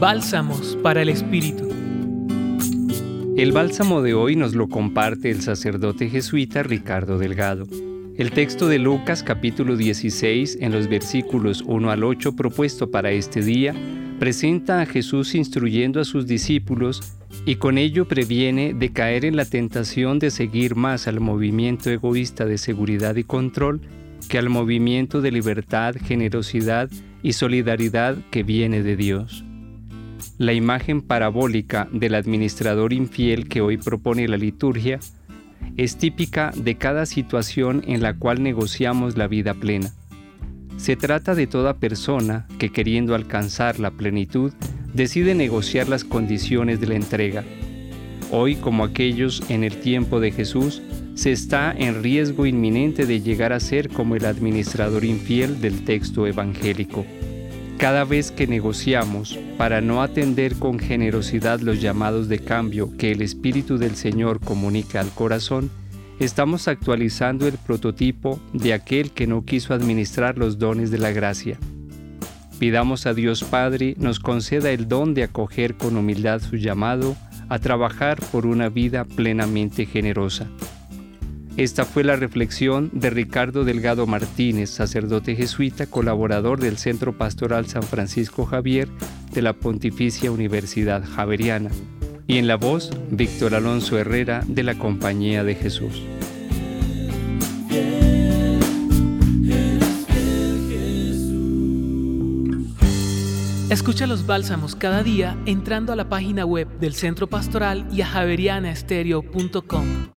Bálsamos para el Espíritu. El bálsamo de hoy nos lo comparte el sacerdote jesuita Ricardo Delgado. El texto de Lucas capítulo 16 en los versículos 1 al 8 propuesto para este día presenta a Jesús instruyendo a sus discípulos y con ello previene de caer en la tentación de seguir más al movimiento egoísta de seguridad y control que al movimiento de libertad, generosidad y solidaridad que viene de Dios. La imagen parabólica del administrador infiel que hoy propone la liturgia es típica de cada situación en la cual negociamos la vida plena. Se trata de toda persona que queriendo alcanzar la plenitud decide negociar las condiciones de la entrega. Hoy, como aquellos en el tiempo de Jesús, se está en riesgo inminente de llegar a ser como el administrador infiel del texto evangélico. Cada vez que negociamos para no atender con generosidad los llamados de cambio que el Espíritu del Señor comunica al corazón, estamos actualizando el prototipo de aquel que no quiso administrar los dones de la gracia. Pidamos a Dios Padre nos conceda el don de acoger con humildad su llamado a trabajar por una vida plenamente generosa. Esta fue la reflexión de Ricardo Delgado Martínez, sacerdote jesuita, colaborador del Centro Pastoral San Francisco Javier de la Pontificia Universidad Javeriana, y en la voz Víctor Alonso Herrera de la Compañía de Jesús. Escucha los bálsamos cada día entrando a la página web del Centro Pastoral y a javerianaestereo.com.